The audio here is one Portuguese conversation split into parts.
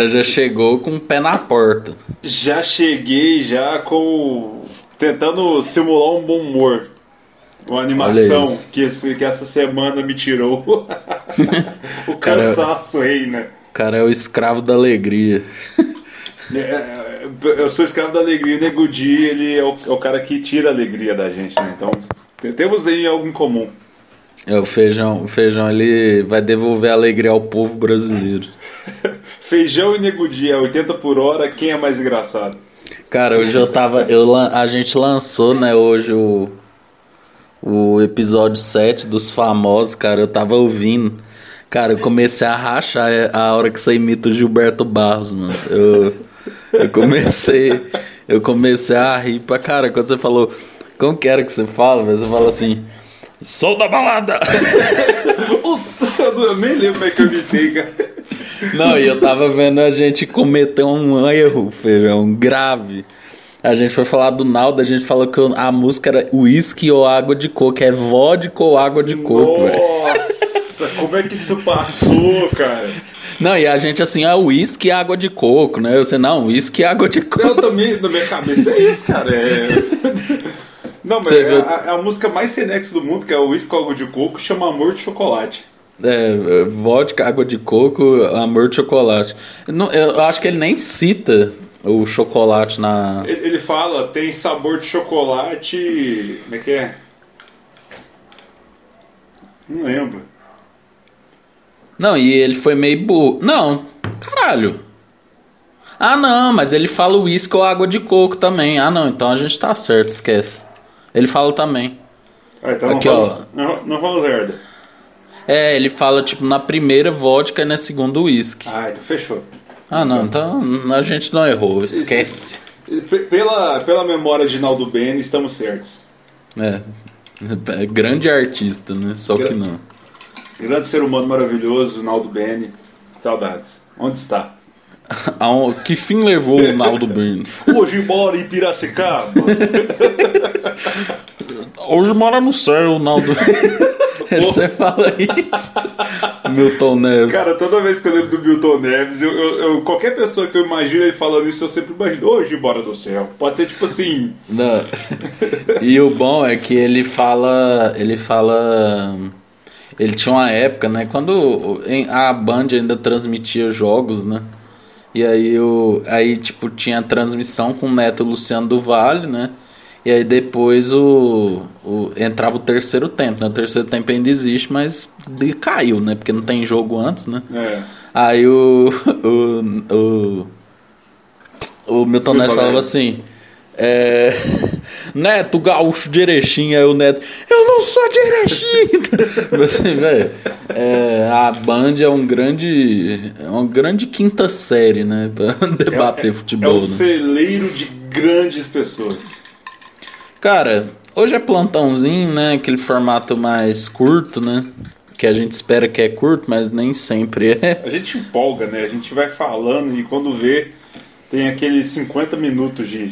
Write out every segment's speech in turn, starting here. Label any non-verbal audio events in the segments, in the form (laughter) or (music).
cara já chegou com o pé na porta. Já cheguei já com. tentando simular um bom humor. Uma animação que, esse, que essa semana me tirou. (laughs) o cansaço aí, né? O cara é o escravo da alegria. É, eu sou escravo da alegria e Nego Di, ele é o, é o, cara que tira a alegria da gente, né? Então, temos aí algo em comum. É, o feijão, o feijão ele vai devolver a alegria ao povo brasileiro. (laughs) feijão e Nego Di é 80 por hora, quem é mais engraçado? Cara, hoje eu tava. Eu, a gente lançou, né, hoje o, o episódio 7 dos famosos, cara. Eu tava ouvindo. Cara, eu comecei a rachar a hora que você imita o Gilberto Barros, mano. Eu, eu comecei. Eu comecei a rir pra cara quando você falou. Como que era que você fala? Você fala assim. Sou da balada! (laughs) eu nem lembro como é que eu imitei, cara. Não, e eu tava vendo a gente cometer um erro, feijão, grave. A gente foi falar do Naldo, a gente falou que a música era uísque ou água de coco, é vodka ou água de coco, velho. Nossa! Nossa, como é que isso passou, cara? Não, e a gente assim, ah, uísque e água de coco, né? Eu sei, não, uísque e água de coco. Eu também, na minha cabeça é isso, cara. É... Não, mas é a, é a, música mais senex do mundo, que é o uísque com água de coco, chama Amor de Chocolate. É, vodka, água de coco, amor de chocolate. Não, eu acho que ele nem cita o chocolate na. Ele, ele fala, tem sabor de chocolate. Como é que é? Não lembro. Não, e ele foi meio burro. Não, caralho. Ah, não, mas ele fala uísque ou água de coco também. Ah, não, então a gente tá certo, esquece. Ele fala também. Ah, então Aqui, não, fala, ó. não, fala zerda. É, ele fala, tipo, na primeira vodka e na segunda uísque. Ah, então fechou. Ah, não, então a gente não errou, esquece. Pela, pela memória de Naldo Bene, estamos certos. É, é grande artista, né? Só Gra que não. Grande ser humano maravilhoso, Naldo Bene. Saudades. Onde está? (laughs) que fim levou o Naldo Bene? (laughs) Hoje mora em Piracicaba. (laughs) Hoje mora no céu, Naldo. (laughs) Você fala isso. Milton Neves. Cara, toda vez que eu lembro do Milton Neves, eu, eu, eu, qualquer pessoa que eu imagino ele falando isso, eu sempre imagino, hoje mora no céu. Pode ser tipo assim. Não. (laughs) E o bom é que ele fala. Ele fala ele tinha uma época, né? Quando a Band ainda transmitia jogos, né? E aí, o, aí tipo, tinha transmissão com o Neto Luciano do Vale, né? E aí depois o, o, entrava o terceiro tempo, né? O terceiro tempo ainda existe, mas caiu, né? Porque não tem jogo antes, né? É. Aí o, (laughs) o, o, o Milton Neves falava assim... É, (laughs) Neto Gaúcho de Erechim, aí o Neto, eu não sou de Erechim! (laughs) assim, é, a Band é um grande, é uma grande quinta série, né, pra debater é, futebol. É o né? celeiro de grandes pessoas. Cara, hoje é plantãozinho, né, aquele formato mais curto, né, que a gente espera que é curto, mas nem sempre é. A gente empolga, né, a gente vai falando e quando vê, tem aqueles 50 minutos de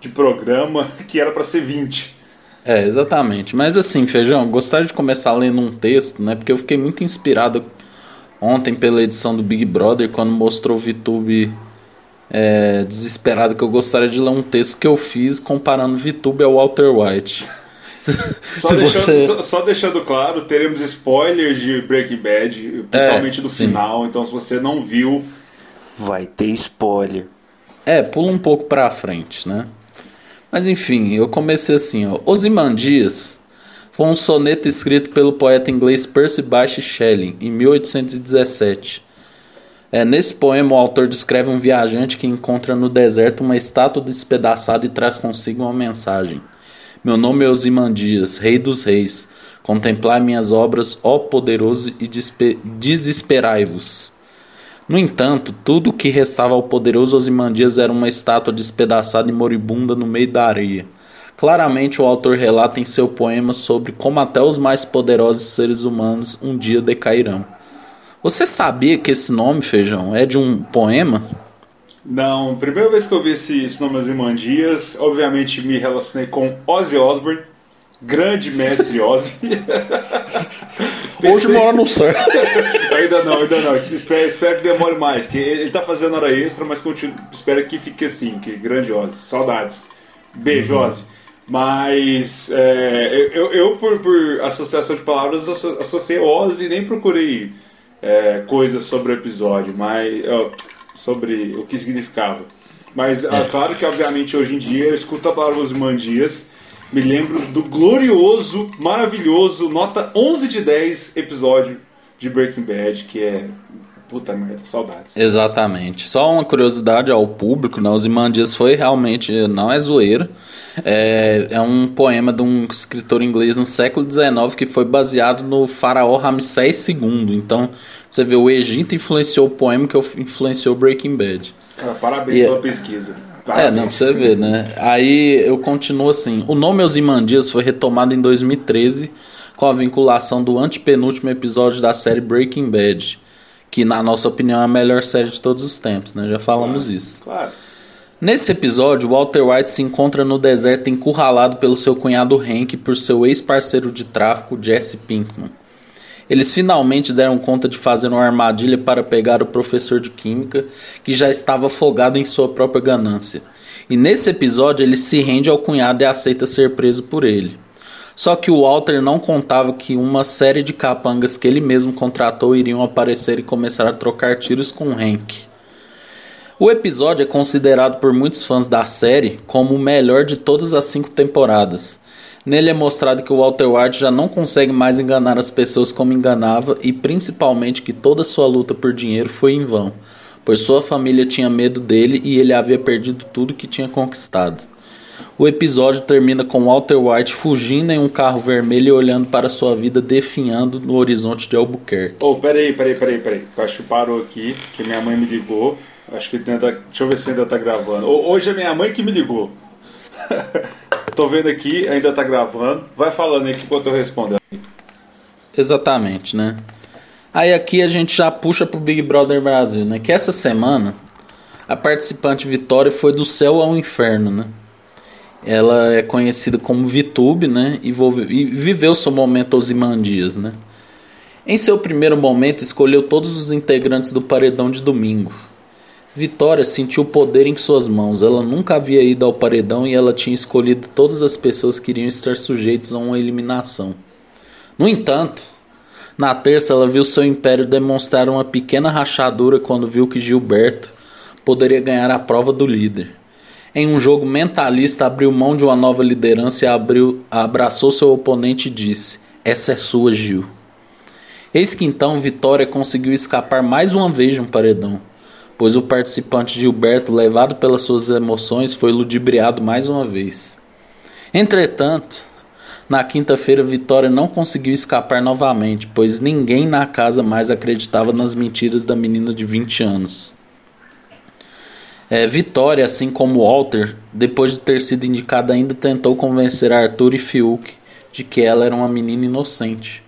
de programa (laughs) que era para ser 20. É, exatamente. Mas assim, Feijão, gostaria de começar lendo um texto, né? Porque eu fiquei muito inspirado ontem pela edição do Big Brother, quando mostrou o VTube é, desesperado, que eu gostaria de ler um texto que eu fiz comparando VTube ao Walter White. só, (laughs) deixando, você... só, só, deixando claro, teremos spoilers de Breaking Bad, principalmente é, do sim. final, então se você não viu, vai ter spoiler. É, pula um pouco pra frente, né? Mas enfim, eu comecei assim, ó. Osimandias foi um soneto escrito pelo poeta inglês Percy Bysshe Shelley em 1817. É, nesse poema, o autor descreve um viajante que encontra no deserto uma estátua despedaçada e traz consigo uma mensagem. Meu nome é Osimandias, rei dos reis. Contemplai minhas obras, ó poderoso, e desesperai-vos. No entanto, tudo o que restava ao poderoso Osimandias era uma estátua despedaçada e moribunda no meio da areia. Claramente, o autor relata em seu poema sobre como até os mais poderosos seres humanos um dia decairão. Você sabia que esse nome, Feijão, é de um poema? Não, primeira vez que eu vi esse, esse nome Osimandias, obviamente me relacionei com Ozzy Osbourne, grande mestre Ozzy. (laughs) Hoje mora no céu. (laughs) ainda não, ainda não. Espero, espero que demore mais. Que ele tá fazendo hora extra, mas continue, espero que fique assim. Que grande Ozzy. Saudades. Beijo, uhum. Ozzy. Mas é, eu, eu por, por, associação de palavras, associei Ozzy e nem procurei é, coisas sobre o episódio, mas sobre o que significava. Mas é. claro que, obviamente, hoje em dia eu escuto a palavra Osimandias, me lembro do glorioso, maravilhoso, nota 11 de 10 episódio de Breaking Bad, que é Puta merda, saudades. Exatamente. Só uma curiosidade ao público, né? Os Imandias foi realmente, não é zoeira, é, é um poema de um escritor inglês no século XIX que foi baseado no faraó Ramsés II. Então, você vê, o Egito influenciou o poema que influenciou Breaking Bad. Cara, parabéns e, pela pesquisa. Parabéns. É, não, pra você ver, né? Aí eu continuo assim. O nome Osimandias foi retomado em 2013 com a vinculação do antepenúltimo episódio da série Breaking Bad que na nossa opinião é a melhor série de todos os tempos, né? Já falamos claro, isso. Claro. Nesse episódio, Walter White se encontra no deserto encurralado pelo seu cunhado Hank por seu ex-parceiro de tráfico, Jesse Pinkman. Eles finalmente deram conta de fazer uma armadilha para pegar o professor de química, que já estava afogado em sua própria ganância. E nesse episódio, ele se rende ao cunhado e aceita ser preso por ele. Só que o Walter não contava que uma série de capangas que ele mesmo contratou iriam aparecer e começar a trocar tiros com Hank. O episódio é considerado por muitos fãs da série como o melhor de todas as cinco temporadas. Nele é mostrado que o Walter White já não consegue mais enganar as pessoas como enganava e principalmente que toda sua luta por dinheiro foi em vão, pois sua família tinha medo dele e ele havia perdido tudo que tinha conquistado. O episódio termina com Walter White fugindo em um carro vermelho e olhando para sua vida definhando no horizonte de Albuquerque. Oh, peraí, peraí, peraí, peraí. Eu acho que parou aqui, que minha mãe me ligou. Acho que tenta. Deixa eu ver se ainda tá gravando. Hoje é minha mãe que me ligou. (laughs) Tô vendo aqui, ainda tá gravando. Vai falando aí enquanto eu respondo. Exatamente, né? Aí aqui a gente já puxa pro Big Brother Brasil, né? Que essa semana a participante Vitória foi do céu ao inferno, né? Ela é conhecida como Vitube, né? E, viveu seu momento Osimandias, né? Em seu primeiro momento, escolheu todos os integrantes do paredão de domingo. Vitória sentiu poder em suas mãos. Ela nunca havia ido ao paredão e ela tinha escolhido todas as pessoas que iriam estar sujeitas a uma eliminação. No entanto, na terça ela viu seu império demonstrar uma pequena rachadura quando viu que Gilberto poderia ganhar a prova do líder em um jogo mentalista, abriu mão de uma nova liderança e abriu, abraçou seu oponente e disse: Essa é sua, Gil. Eis que então Vitória conseguiu escapar mais uma vez de um paredão, pois o participante Gilberto, levado pelas suas emoções, foi ludibriado mais uma vez. Entretanto, na quinta-feira, Vitória não conseguiu escapar novamente, pois ninguém na casa mais acreditava nas mentiras da menina de 20 anos. É, Vitória, assim como Walter, depois de ter sido indicada, ainda tentou convencer Arthur e Fiuk de que ela era uma menina inocente.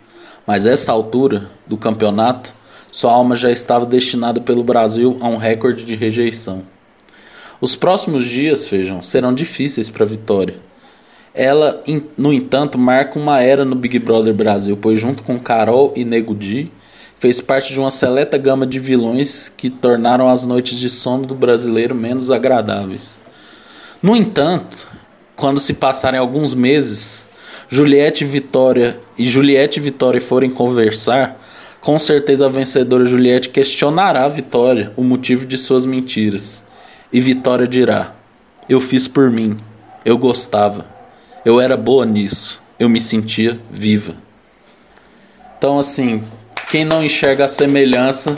Mas essa altura do campeonato, sua alma já estava destinada pelo Brasil a um recorde de rejeição. Os próximos dias, Feijão, serão difíceis para Vitória. Ela, no entanto, marca uma era no Big Brother Brasil, pois junto com Carol e Nego Di, fez parte de uma seleta gama de vilões que tornaram as noites de sono do brasileiro menos agradáveis. No entanto, quando se passarem alguns meses, Juliette e Vitória e Juliette e Vitória forem conversar, com certeza a vencedora Juliette questionará a Vitória o motivo de suas mentiras. E Vitória dirá: Eu fiz por mim, eu gostava, eu era boa nisso, eu me sentia viva. Então, assim, quem não enxerga a semelhança,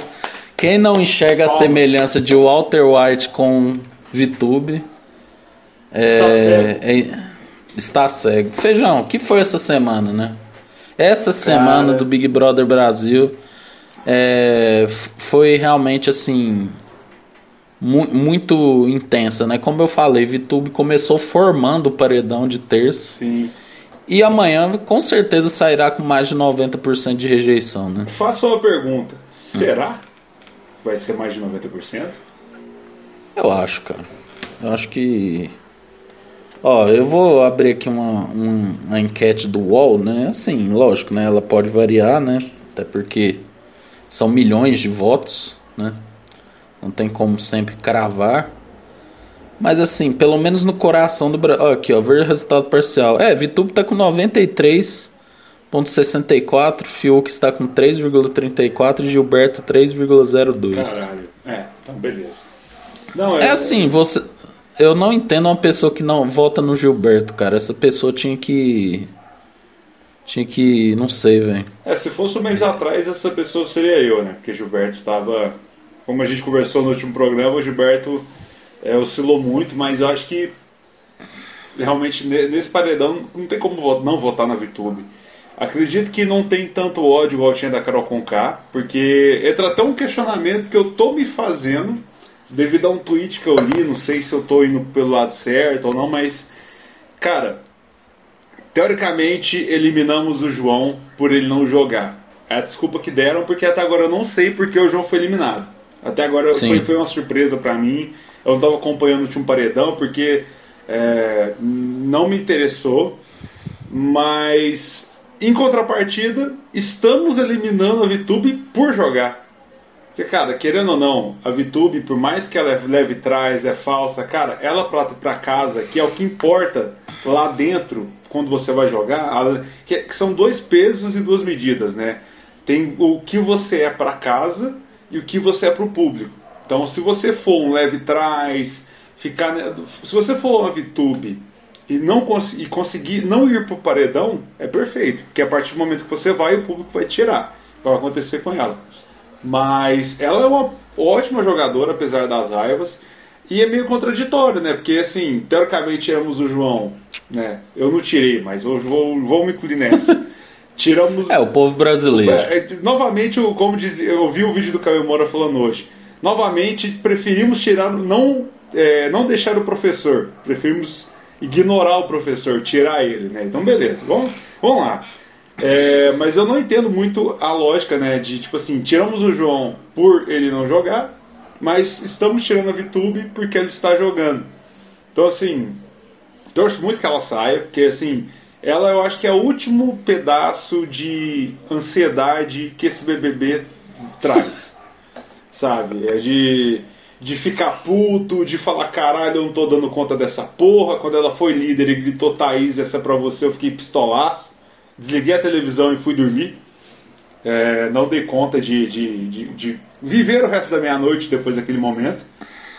quem não enxerga a semelhança de Walter White com VTube é, está, cego. É, está cego. Feijão, o que foi essa semana, né? Essa Cara. semana do Big Brother Brasil é, foi realmente assim mu muito intensa, né? Como eu falei, VTube começou formando o paredão de terça. Sim. E amanhã com certeza sairá com mais de 90% de rejeição, né? Faça uma pergunta. Será? Vai ser mais de 90%? Eu acho, cara. Eu acho que Ó, eu vou abrir aqui uma, uma, uma enquete do UOL, né? Assim, lógico, né? Ela pode variar, né? Até porque são milhões de votos, né? Não tem como sempre cravar. Mas assim, pelo menos no coração do Brasil. Aqui, ó, ver o resultado parcial. É, Vitube tá com 93,64, Fiuk está com 3,34 e Gilberto 3,02. Caralho. É, então beleza. Não, é, é assim, você. Eu não entendo uma pessoa que não vota no Gilberto, cara. Essa pessoa tinha que. Tinha que. Não sei, velho. É, se fosse um mês atrás, essa pessoa seria eu, né? Porque Gilberto estava. Como a gente conversou no último programa, o Gilberto é, oscilou muito, mas eu acho que realmente nesse paredão não tem como não votar na VTube. Acredito que não tem tanto ódio igual tinha da Carol Conká, porque entra até um questionamento que eu tô me fazendo devido a um tweet que eu li, não sei se eu tô indo pelo lado certo ou não, mas cara, teoricamente eliminamos o João por ele não jogar. É a desculpa que deram, porque até agora eu não sei porque o João foi eliminado. Até agora foi, foi, uma surpresa para mim. Eu não estava acompanhando o último paredão porque é, não me interessou. Mas em contrapartida, estamos eliminando a VTube por jogar. Porque, cara, querendo ou não, a VTube, por mais que ela é leve trás, é falsa, cara, ela prata para casa, que é o que importa lá dentro quando você vai jogar, que são dois pesos e duas medidas, né? Tem o que você é para casa e o que você é para o público. Então, se você for um leve trás, ficar, se você for uma VTube e não cons e conseguir não ir para o paredão, é perfeito, porque a partir do momento que você vai, o público vai tirar. Vai acontecer com ela. Mas ela é uma ótima jogadora, apesar das raivas. E é meio contraditório, né? Porque, assim, teoricamente tiramos o João, né? Eu não tirei, mas hoje vou, vou me incluir nessa. (laughs) Tiramos. É, o povo brasileiro. É, é, novamente, como diz, eu vi o vídeo do Caio Moura falando hoje. Novamente, preferimos tirar, não, é, não deixar o professor. Preferimos ignorar o professor, tirar ele, né? Então, beleza, vamos, vamos lá. É, mas eu não entendo muito a lógica, né? De tipo assim, tiramos o João por ele não jogar, mas estamos tirando a VTube porque ele está jogando. Então, assim, torço muito que ela saia, porque assim, ela eu acho que é o último pedaço de ansiedade que esse BBB traz. Sabe? É de, de ficar puto, de falar caralho, eu não tô dando conta dessa porra. Quando ela foi líder e gritou Thaís, essa é pra você, eu fiquei pistolaço desliguei a televisão e fui dormir. É, não dei conta de, de, de, de, viver o resto da meia-noite depois daquele momento.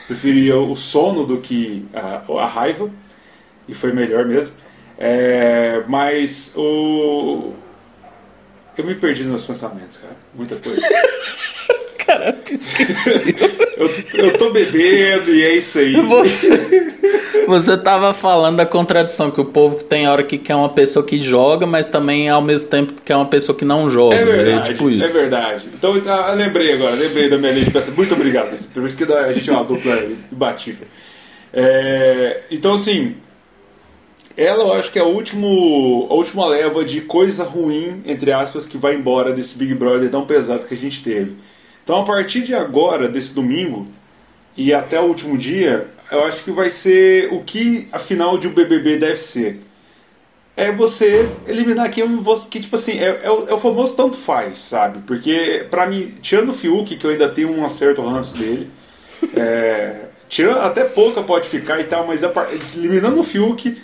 Preferia o sono do que a, a raiva, e foi melhor mesmo. É, mas o. Eu me perdi nos meus pensamentos, cara. Muita coisa. (laughs) Caraca, esqueci. (laughs) eu, eu tô bebendo e é isso aí. Você, você tava falando da contradição, que o povo tem hora que quer uma pessoa que joga, mas também ao mesmo tempo quer uma pessoa que não joga. É verdade, é, tipo é verdade. Então, ah, lembrei agora, lembrei da minha lista de peça. Muito obrigado. Por isso que a gente é uma dupla batífera. É, então, assim, ela eu acho que é a, último, a última leva de coisa ruim, entre aspas, que vai embora desse Big Brother tão pesado que a gente teve. Então, a partir de agora, desse domingo, e até o último dia, eu acho que vai ser o que a final de um BBB deve ser. É você eliminar quem que, tipo assim, é, é, o, é o famoso tanto faz, sabe? Porque, pra mim, tirando o Fiuk, que eu ainda tenho um acerto ranço dele, (laughs) é, tirando, até pouca pode ficar e tal, mas eliminando o Fiuk,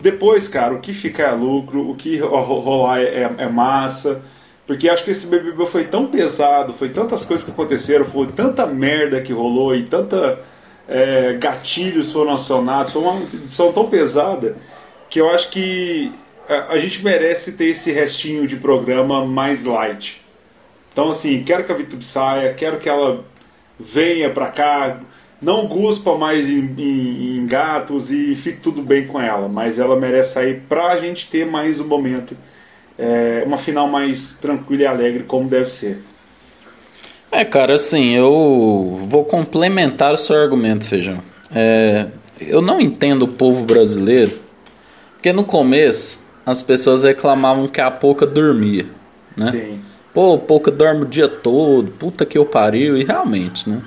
depois, cara, o que ficar é lucro, o que rolar é, é massa. Porque acho que esse BBB foi tão pesado, foi tantas coisas que aconteceram, foi tanta merda que rolou e tanta é, gatilhos foram acionados, foi uma edição tão pesada que eu acho que a, a, gente merece ter esse restinho de programa mais light. Então, assim, quero que a VTube saia, quero que ela venha pra cá, não guspa mais em, em, em, gatos e fique tudo bem com ela, mas ela merece sair pra gente ter mais um momento é, uma final mais tranquila e alegre, como deve ser. É, cara, assim, eu vou complementar o seu argumento, Feijão. É, eu não entendo o povo brasileiro, porque no começo as pessoas reclamavam que a Pouca dormia, né? Sim. Pô, Pouca dorme o dia todo, puta que eu pariu, e realmente, né?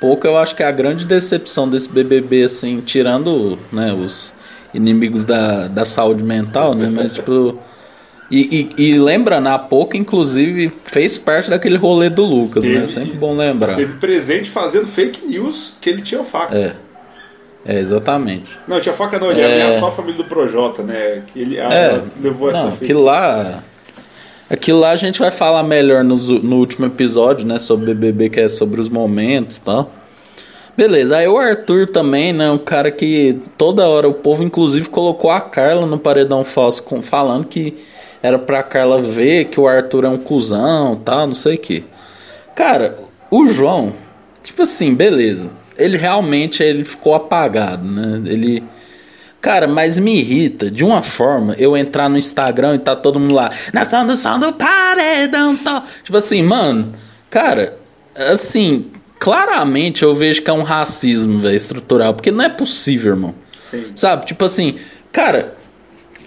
Pouca eu acho que é a grande decepção desse BBB, assim, tirando né, os inimigos da, da saúde mental, né? Mas, tipo. E, e, e lembra, na pouco, inclusive, fez parte daquele rolê do Lucas, né? esteve, né? Sempre bom lembrar. Esteve presente fazendo fake news que ele tinha faca. É. É, exatamente. Não, tinha faca não, ele é... ameaçou a família do Projota, né? Que ele é, levou essa não, fake. Aquilo lá. Aquilo lá a gente vai falar melhor no, no último episódio, né? Sobre BBB, que é sobre os momentos e tal. Beleza, aí o Arthur também, né? Um cara que toda hora o povo, inclusive, colocou a Carla no paredão falso, com, falando que era pra Carla ver que o Arthur é um cuzão tal, não sei o que. Cara, o João, tipo assim, beleza. Ele realmente ele ficou apagado, né? Ele. Cara, mas me irrita de uma forma eu entrar no Instagram e tá todo mundo lá. Na som do paredão. Tal. Tipo assim, mano, cara, assim, claramente eu vejo que é um racismo, velho, estrutural. Porque não é possível, irmão. Sim. Sabe? Tipo assim, cara,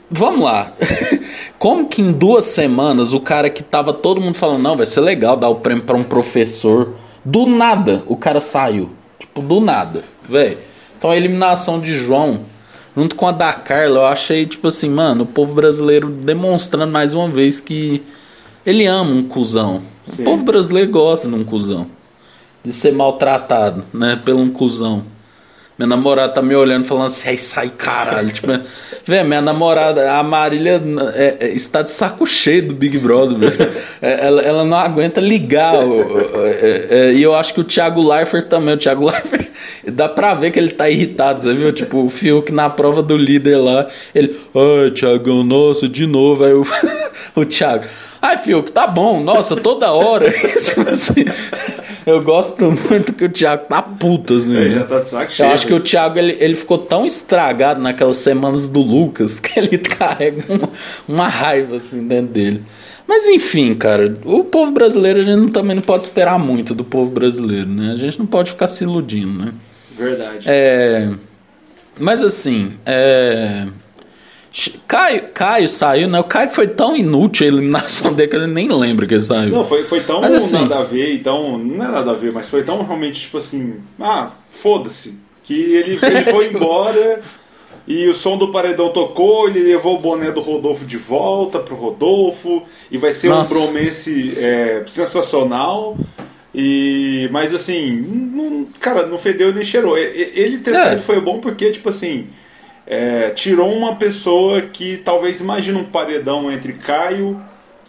vamos lá. (laughs) Como que em duas semanas o cara que tava todo mundo falando, não, vai ser legal dar o prêmio para um professor. Do nada o cara saiu. Tipo, do nada, velho. Então a eliminação de João, junto com a da Carla, eu achei, tipo assim, mano, o povo brasileiro demonstrando mais uma vez que ele ama um cuzão. Sim. O povo brasileiro gosta de um cuzão de ser maltratado, né, pelo um cuzão. Minha namorada tá me olhando falando assim, sai caralho. Tipo, velho, minha namorada, a Marília, é, é, está de saco cheio do Big Brother, velho. É, ela, ela não aguenta ligar. É, é, e eu acho que o Thiago Leifert também. O Thiago Leifert, (laughs) dá pra ver que ele tá irritado, você viu? Tipo, o Fiuk na prova do líder lá, ele, ai, Thiagão, nossa, de novo. Aí o, (laughs) o Thiago, ai, Fiuk, tá bom, nossa, toda hora. (laughs) tipo assim, eu gosto muito que o Thiago tá puto, assim. Ele já tá de saco cheio. Eu acho que o Thiago ele, ele ficou tão estragado naquelas semanas do Lucas (laughs) que ele carrega uma, uma raiva assim dentro dele. Mas enfim, cara, o povo brasileiro a gente também não pode esperar muito do povo brasileiro, né? A gente não pode ficar se iludindo, né? Verdade. É, mas assim, é, Caio, Caio saiu, né? O Caio foi tão inútil a eliminação (laughs) dele que ele nem lembra que ele saiu. Não, foi, foi tão mas, assim, nada a ver, então. Não é nada a ver, mas foi tão realmente tipo assim. Ah, foda-se. Que ele, (laughs) ele foi embora e o som do paredão tocou, ele levou o boné do Rodolfo de volta pro Rodolfo, e vai ser Nossa. um bromance é, sensacional. E, mas assim, não, cara, não fedeu nem cheirou. Ele ter é. saído foi bom porque, tipo assim, é, tirou uma pessoa que talvez imagine um paredão entre Caio,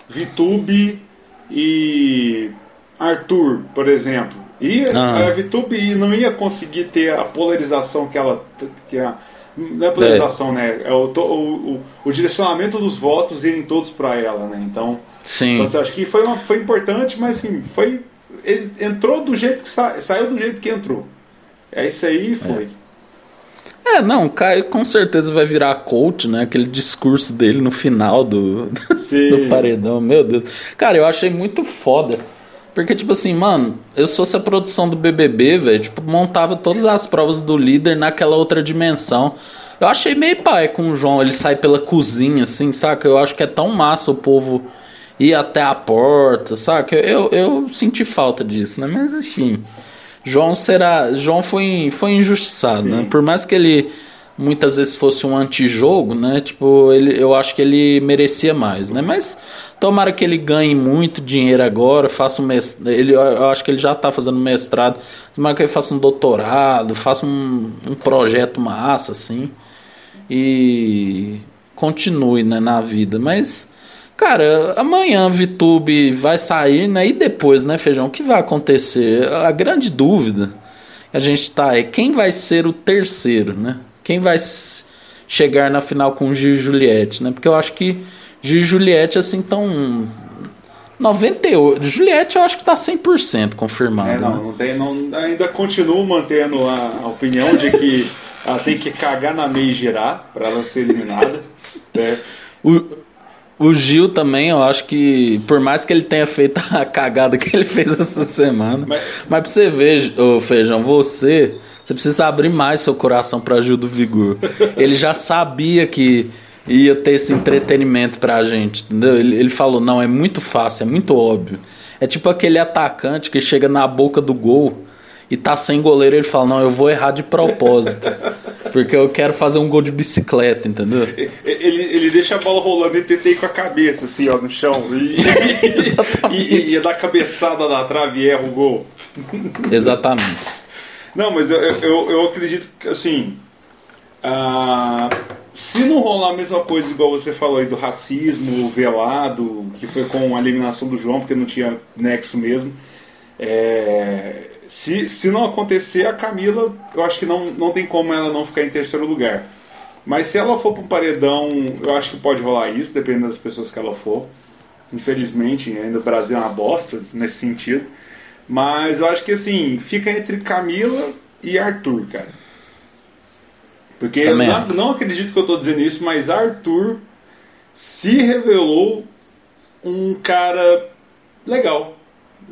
Vitube e Arthur, por exemplo. E ah. a VTube não ia conseguir ter a polarização que ela. Que a, não é polarização, é. né? É o, o, o, o, direcionamento dos votos irem todos para ela, né? Então, Sim. Então, assim, acho que foi, uma, foi importante, mas assim, foi. Entrou do jeito que sa, saiu do jeito que entrou. É isso aí e foi. É. é, não, Caio com certeza vai virar coach, né? Aquele discurso dele no final do, (laughs) do paredão, meu Deus. Cara, eu achei muito foda porque, tipo assim, mano, eu sou essa produção do BBB, velho, tipo, montava todas as provas do líder naquela outra dimensão. Eu achei meio pai com o João, ele sai pela cozinha, assim, saca? Eu acho que é tão massa o povo ir até a porta, saca? Eu, eu, eu senti falta disso, né? Mas, enfim, João será... João foi, foi injustiçado, né? Sim. né? Por mais que ele muitas vezes fosse um antijogo, né? Tipo, ele, eu acho que ele merecia mais, né? Mas tomara que ele ganhe muito dinheiro agora, faça um mestrado, ele, eu acho que ele já está fazendo mestrado, tomara que ele faça um doutorado, faça um, um projeto massa, assim, e continue, né, na vida. Mas, cara, amanhã a VTube vai sair, né? E depois, né, Feijão, o que vai acontecer? A grande dúvida que a gente tá é quem vai ser o terceiro, né? quem vai chegar na final com Gil e Juliette, né? Porque eu acho que Gil e Juliette, assim, tão 98. Juliette eu acho que tá 100% confirmado. É, não, né? não tem, não, ainda continuo mantendo a, a opinião de que (laughs) ela tem que cagar na meia e girar para ela ser eliminada. É. O, o Gil também, eu acho que, por mais que ele tenha feito (laughs) a cagada que ele fez essa semana, mas, mas pra você ver, ô Feijão, você você precisa abrir mais seu coração para Gil do Vigor. Ele já sabia que ia ter esse entretenimento pra gente, entendeu? Ele, ele falou: não, é muito fácil, é muito óbvio. É tipo aquele atacante que chega na boca do gol e tá sem goleiro, ele fala: Não, eu vou errar de propósito. (laughs) Porque eu quero fazer um gol de bicicleta, entendeu? Ele, ele deixa a bola rolando e tenta ir com a cabeça, assim, ó, no chão. E, (laughs) e, e, e dá cabeçada na trave e erra o gol. (laughs) Exatamente. Não, mas eu, eu, eu acredito que, assim. Uh, se não rolar a mesma coisa, igual você falou aí do racismo velado, que foi com a eliminação do João, porque não tinha nexo mesmo. É, se, se não acontecer, a Camila, eu acho que não, não tem como ela não ficar em terceiro lugar. Mas se ela for para um paredão, eu acho que pode rolar isso, dependendo das pessoas que ela for. Infelizmente, ainda o Brasil é uma bosta nesse sentido. Mas eu acho que assim, fica entre Camila e Arthur, cara. Porque eu não, não, acredito que eu estou dizendo isso, mas Arthur se revelou um cara legal.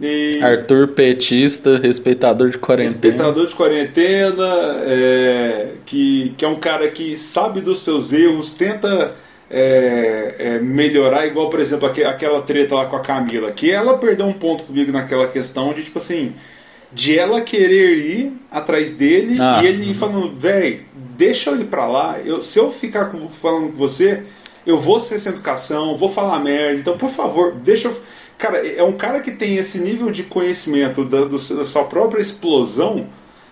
E Arthur petista, respeitador de quarentena. Respeitador de quarentena, é, que, que é um cara que sabe dos seus erros, tenta é, é, melhorar, igual, por exemplo, aquela treta lá com a Camila, que ela perdeu um ponto comigo naquela questão de, tipo assim, de ela querer ir atrás dele ah, e ele uhum. falando, velho, deixa eu ir pra lá, eu, se eu ficar com, falando com você, eu vou ser sem educação, vou falar merda, então, por favor, deixa eu Cara, é um cara que tem esse nível de conhecimento da, do, da sua própria explosão.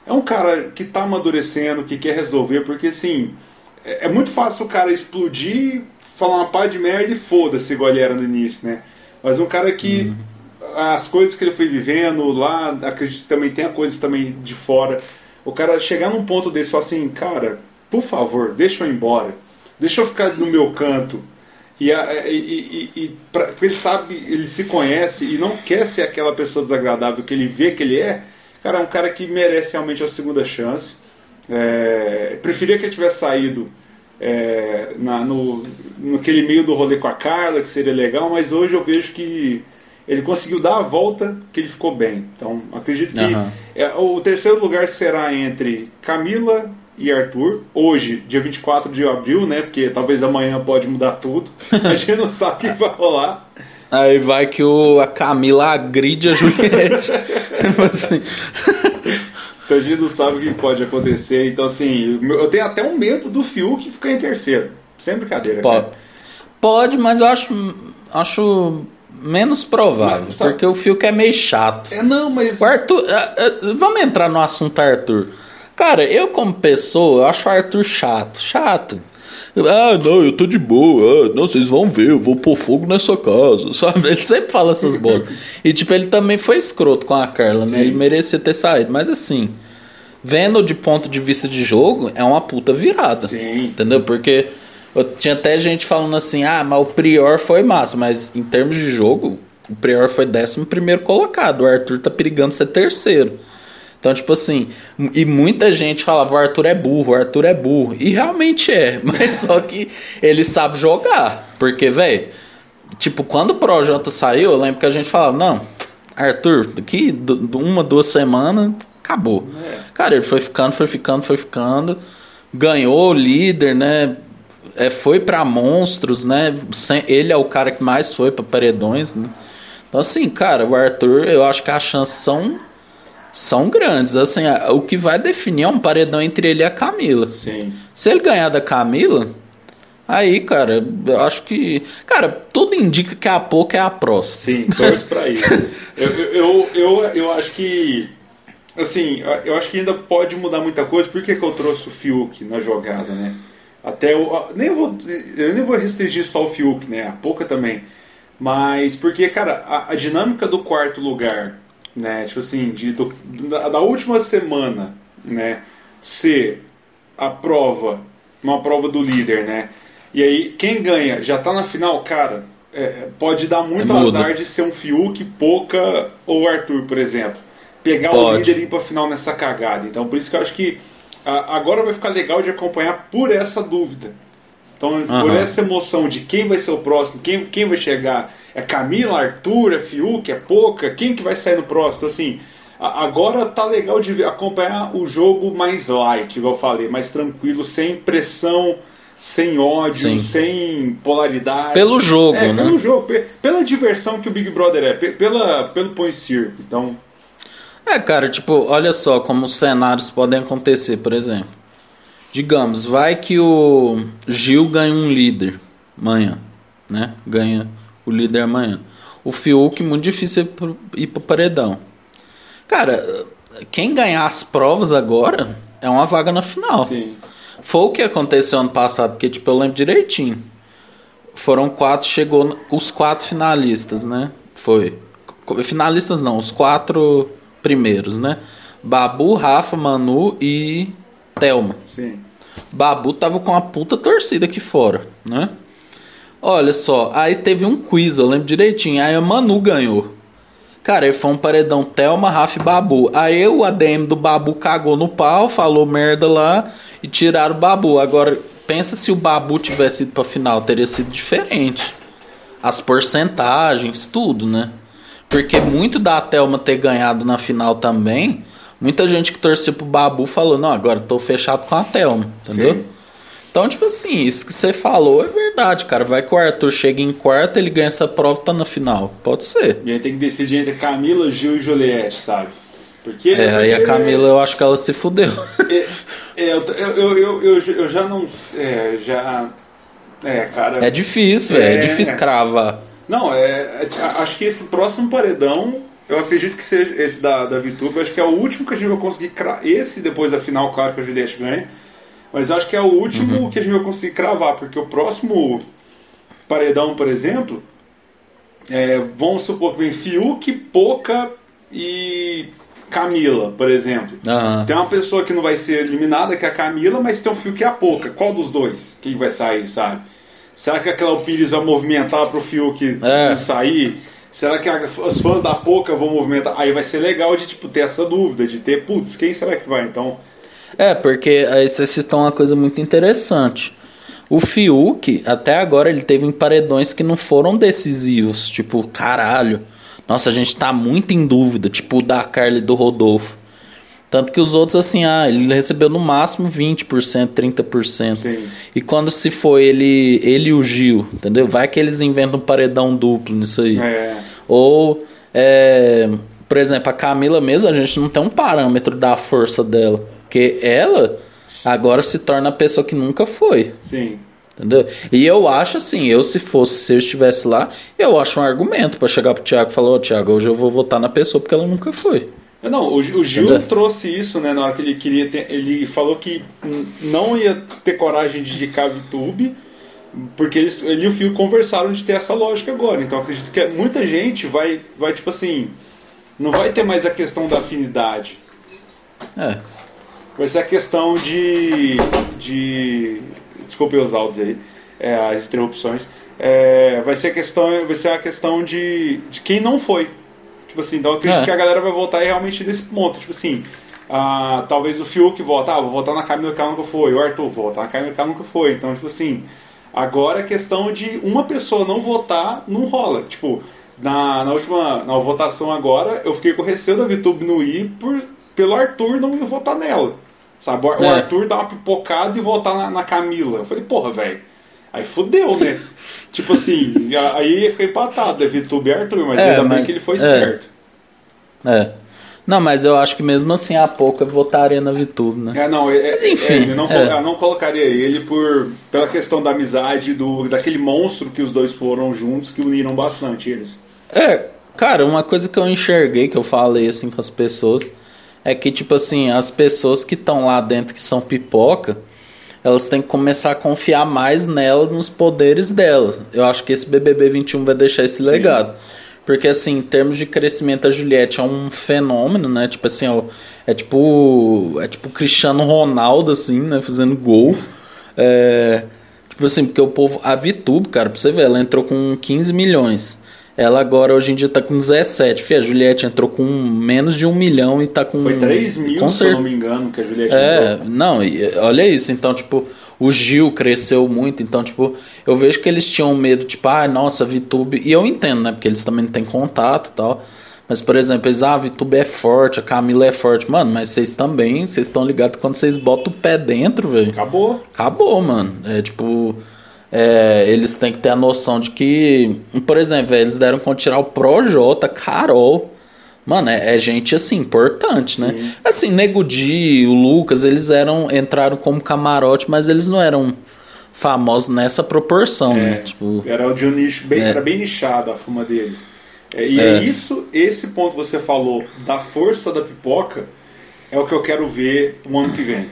É um cara que está amadurecendo, que quer resolver, porque assim, é, é, muito fácil o cara explodir, falar uma pá de merda e foda-se, igual ele era no início, né? Mas um cara que. Uhum. As coisas que ele foi vivendo lá, acredito que também tem coisas também de fora. O cara chegar num ponto desse e falar assim, cara, por favor, deixa eu ir embora. Deixa eu ficar no meu canto e, e, e, e pra, ele sabe, ele se conhece e não quer ser aquela pessoa desagradável que ele vê que ele é. Cara, é um cara que merece realmente a segunda chance. É, preferia que ele tivesse saído é, na, no, naquele meio do rolê com a Carla, que seria legal, mas hoje eu vejo que ele conseguiu dar a volta que ele ficou bem. Então acredito que uhum. é, o terceiro lugar será entre Camila, e Arthur, hoje, dia 24 de abril, né? Porque talvez amanhã pode mudar tudo. A gente não sabe o que vai rolar. Aí vai que o, a Camila agride a Juliette. (laughs) Assim. então a gente não sabe o que pode acontecer. Então, assim, eu tenho até um medo do Fiuk ficar em terceiro. Sem brincadeira. Pode, cara. pode mas eu acho, acho menos provável. Mas, porque o Fiuk é meio chato. É, não, mas. O Arthur. Uh, uh, vamos entrar no assunto Arthur. Cara, eu como pessoa, eu acho o Arthur chato. Chato. Ah, não, eu tô de boa. Ah, não, vocês vão ver, eu vou pôr fogo nessa casa, (laughs) sabe? Ele sempre fala essas bostas. e, tipo, ele também foi escroto com a Carla, né? Ele merecia ter saído. Mas, assim, vendo de ponto de vista de jogo, é uma puta virada. Sim. Entendeu? Porque eu tinha até gente falando assim, ah, mas o Prior foi massa. Mas, em termos de jogo, o Prior foi décimo primeiro colocado. O Arthur tá perigando ser terceiro. Então, tipo assim, e muita gente falava, o Arthur é burro, o Arthur é burro. E realmente é, (laughs) mas só que ele sabe jogar. Porque, velho, tipo, quando o Projota saiu, eu lembro que a gente falava, não, Arthur, daqui uma, duas semanas, acabou. É. Cara, ele foi ficando, foi ficando, foi ficando. Ganhou o líder, né? É, foi para monstros, né? Ele é o cara que mais foi para paredões, né? Então, assim, cara, o Arthur, eu acho que as chances são são grandes. Assim, o que vai definir é um paredão entre ele e a Camila. Sim. Se ele ganhar da Camila, aí, cara, eu acho que. Cara, tudo indica que a pouco é a próxima. Sim, torce pra isso. (laughs) eu, eu, eu, eu acho que. Assim, eu acho que ainda pode mudar muita coisa. Por que, que eu trouxe o Fiuk na jogada, né? Até eu, nem vou, eu nem vou restringir só o Fiuk, né? A pouca também. Mas porque, cara, a, a dinâmica do quarto lugar né? Tipo assim, de, do, da, da, última semana, né? Ser a prova, uma prova do líder, né? E aí, quem ganha já tá na final, cara, é, pode dar muito é azar de ser um Fiuk, Poca ou Arthur, por exemplo. Pegar pode. o líder e ir pra final nessa cagada. Então, por isso que eu acho que a, agora vai ficar legal de acompanhar por essa dúvida. Então, uhum. por essa emoção de quem vai ser o próximo, quem, quem vai chegar, é Camila, Arthur, é Fiuk, é Poca, quem que vai sair no próximo? Então, assim, agora tá legal de acompanhar o jogo mais light, igual eu falei, mais tranquilo, sem pressão, sem ódio, Sim. sem polaridade. Pelo jogo, é, né? Pelo jogo, pela diversão que o Big Brother é, pela, pelo põe circo. Então. É, cara, tipo, olha só como os cenários podem acontecer, por exemplo. Digamos, vai que o Gil ganha um líder amanhã, né? Ganha o líder amanhã. O Fiuk, muito difícil ir pro paredão. Cara, quem ganhar as provas agora é uma vaga na final. Sim. Foi o que aconteceu ano passado, porque, tipo, eu lembro direitinho. Foram quatro, chegou os quatro finalistas, né? Foi. Finalistas não, os quatro primeiros, né? Babu, Rafa, Manu e Thelma. Sim. Babu tava com a puta torcida aqui fora, né? Olha só, aí teve um quiz, eu lembro direitinho. Aí a Manu ganhou. Cara, aí foi um paredão Thelma, Rafa e Babu. Aí o ADM do Babu cagou no pau, falou merda lá e tiraram o Babu. Agora, pensa se o Babu tivesse ido pra final, teria sido diferente. As porcentagens, tudo, né? Porque muito da Thelma ter ganhado na final também, muita gente que torceu pro Babu falou, não, agora tô fechado com a Thelma, entendeu? Sim. Então, tipo assim, isso que você falou é verdade, cara. Vai que o Arthur chega em quarto, ele ganha essa prova e tá na final. Pode ser. E aí tem que decidir entre Camila, Gil e Juliette, sabe? Porque, é, aí a Camila, eu acho que ela se fudeu. É, é eu, eu, eu, eu, já não. É, já. É, cara. É difícil, é, é difícil cravar. Não, é, é, acho que esse próximo paredão, eu acredito que seja esse da, da VTube, acho que é o último que a gente vai conseguir cravar. Esse, depois da final, claro que a Juliette ganha. Mas acho que é o último uhum. que a gente vai conseguir cravar, porque o próximo paredão, por exemplo, é, vamos supor que vem Fiuk, Poca e Camila, por exemplo. Uhum. Tem uma pessoa que não vai ser eliminada, que é a Camila, mas tem um Fiuk e a Poca. Qual dos dois? Quem vai sair, sabe? Será que aquela Pires vai movimentar pro Fiuk é. não sair? Será que a, os fãs da Poca vão movimentar? Aí vai ser legal de tipo, ter essa dúvida, de ter, putz, quem será que vai? Então, é, porque aí você citou uma coisa muito interessante. O Fiuk, até agora, ele teve paredões que não foram decisivos. Tipo, caralho. Nossa, a gente tá muito em dúvida. Tipo o da Carly e do Rodolfo. Tanto que os outros, assim, ah, ele recebeu no máximo 20%, 30%. Sim. E quando se foi ele, ele e o Gil, entendeu? Vai que eles inventam um paredão duplo nisso aí. É. Ou, é, por exemplo, a Camila mesmo, a gente não tem um parâmetro da força dela. Porque ela agora se torna a pessoa que nunca foi. Sim. Entendeu? E eu acho assim, eu se fosse, se eu estivesse lá, eu acho um argumento para chegar pro Thiago e falar, ô oh, Thiago, hoje eu vou votar na pessoa porque ela nunca foi. É, não, o, o Gil Entendeu? trouxe isso, né, na hora que ele queria ter, ele falou que não ia ter coragem de indicar a VTube, porque eles, ele e o Fio conversaram de ter essa lógica agora. Então acredito que muita gente vai, vai tipo assim, não vai ter mais a questão da afinidade. É vai ser a questão de. de desculpe os áudios aí, é, as interrupções. É, vai ser a questão, vai ser a questão de, de quem não foi. Tipo assim, então eu acredito é. que a galera vai voltar realmente nesse ponto. Tipo assim, ah, talvez o Fiuk volta, ah, vou votar na Camila que ela nunca foi, o Arthur, vou votar na Camila que ela nunca foi. Então, tipo assim, agora a questão de uma pessoa não votar não rola. Tipo, na, na última na votação agora, eu fiquei com receio da VTube não ir por, pelo Arthur não ir votar nela. Sabe? O é. Arthur dá uma pipocada e voltar na, na Camila. Eu falei, porra, velho. Aí fudeu, né? (laughs) tipo assim, aí ia ficar empatado, é Vitube e Arthur, mas é, ainda mas, bem que ele foi é. certo. É. Não, mas eu acho que mesmo assim a pouco eu votaria na Vitube, né? É, não, é, mas, enfim. É, eu, não, é. eu não colocaria ele por, pela questão da amizade, do, daquele monstro que os dois foram juntos, que uniram bastante eles. É, cara, uma coisa que eu enxerguei, que eu falei assim com as pessoas é que, tipo assim, as pessoas que estão lá dentro, que são pipoca, elas têm que começar a confiar mais nela, nos poderes dela. Eu acho que esse BBB 21 vai deixar esse Sim. legado. Porque, assim, em termos de crescimento, a Juliette é um fenômeno, né? Tipo assim, ó, é tipo. É tipo Cristiano Ronaldo, assim, né? Fazendo gol. É, tipo assim, porque o povo. A VTube, cara, pra você ver, ela entrou com 15 milhões. Ela agora hoje em dia tá com 17. Fih, a Juliette entrou com menos de um milhão e tá com. Foi 3 mil, com se eu não me engano, que a Juliette é, entrou. Não, olha isso. Então, tipo, o Gil cresceu muito. Então, tipo, eu vejo que eles tinham medo, tipo, ah, nossa, VTube. E eu entendo, né? Porque eles também não têm contato e tal. Mas, por exemplo, eles, ah, a VTube é forte, a Camila é forte. Mano, mas vocês também, vocês estão ligados quando vocês botam o pé dentro, velho. Acabou. Acabou, mano. É tipo é, eles têm que ter a noção de que, por exemplo, eles deram com tirar o Projota, Carol, Mano, é, é, gente assim, importante, né? Sim. Assim, Nego Di, o Lucas, eles eram. entraram como camarote, mas eles não eram famosos nessa proporção, né? é, né? Tipo, era de um nicho bem, é. era bem nichado a fuma deles. É, e é. é isso, esse ponto que você falou da força da pipoca é o que eu quero ver o ano que vem.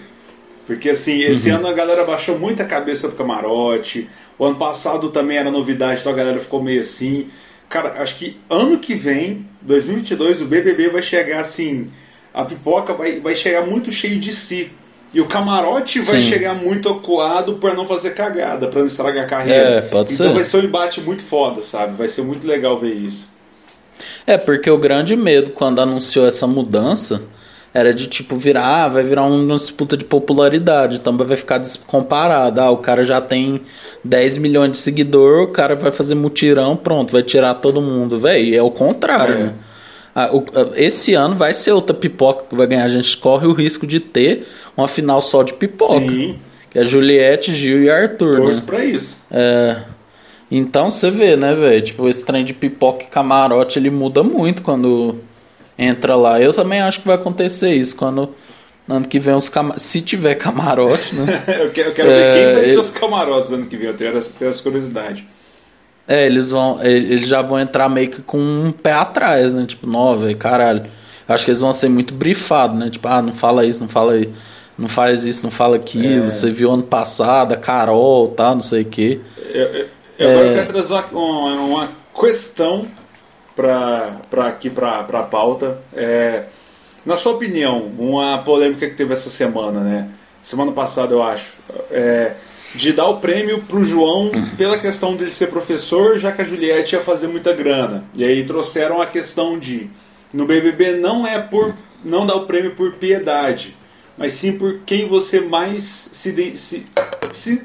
Porque assim, esse uhum. ano a galera baixou muita cabeça pro camarote. O ano passado também era novidade, então a galera ficou meio assim. Cara, acho que ano que vem, 2022, o BBB vai chegar assim. A pipoca vai, vai chegar muito cheio de si. E o camarote vai Sim. chegar muito acuado para não fazer cagada, para não estragar a carreira. É, pode então ser. vai ser um embate muito foda, sabe? Vai ser muito legal ver isso. É, porque o grande medo quando anunciou essa mudança era de tipo virar, ah, vai virar uma disputa de popularidade, então vai ficar descomparado. Ah, o cara já tem 10 milhões de seguidor, o cara vai fazer mutirão, pronto, vai tirar todo mundo, velho. É o contrário, é. né? Ah, o, esse ano vai ser outra pipoca que vai ganhar. A gente corre o risco de ter uma final só de pipoca. Sim. Que é Juliette, Gil e Arthur. Torço né? pra isso. É. Então você vê, né, velho? Tipo, esse trem de pipoca e camarote ele muda muito quando entra lá. Eu também acho que vai acontecer isso quando ano que vem os se tiver (laughs) camarote, né? (laughs) eu quero, eu quero é, ver quem vai ele... ser os camarotes ano que vem. Eu tenho tenho essa curiosidade. É, eles vão, eles já vão entrar meio que com um pé atrás, né? Tipo, não, velho, caralho. Acho que eles vão ser muito brifados, né? Tipo, ah, não fala isso, não fala aí. Não faz isso, não fala aquilo. É. Você viu ano passado, a Carol, tá, não sei o quê. Eu, eu, eu agora é... quero trazer uma, uma questão para aqui para a pauta. É, na sua opinião, uma polêmica que teve essa semana, né? Semana passada, eu acho. É, de dar o prêmio para o João pela questão dele ser professor, já que a Juliette ia fazer muita grana. E aí trouxeram a questão de no BBB não é por não dar o prêmio por piedade, mas sim por quem você mais se, se, se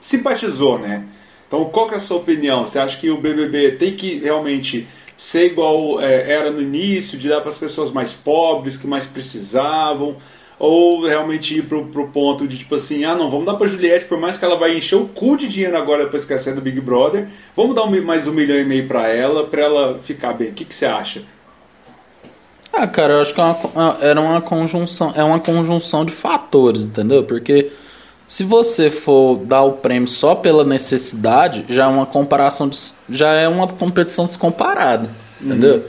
simpatizou, né? Então, qual é a sua opinião? Você acha que o BBB tem que realmente ser igual é, era no início, de dar para as pessoas mais pobres, que mais precisavam, ou realmente ir pro, pro ponto de tipo assim, ah não, vamos dar para Juliette, por mais que ela vai encher o cu de dinheiro agora depois que sair do Big Brother, vamos dar um, mais um milhão e meio para ela, para ela ficar bem. O que, que você acha? Ah, cara, eu acho que é uma, era uma conjunção, é uma conjunção de fatores, entendeu? Porque se você for dar o prêmio só pela necessidade, já é uma comparação, de, já é uma competição descomparada, entendeu? Uhum.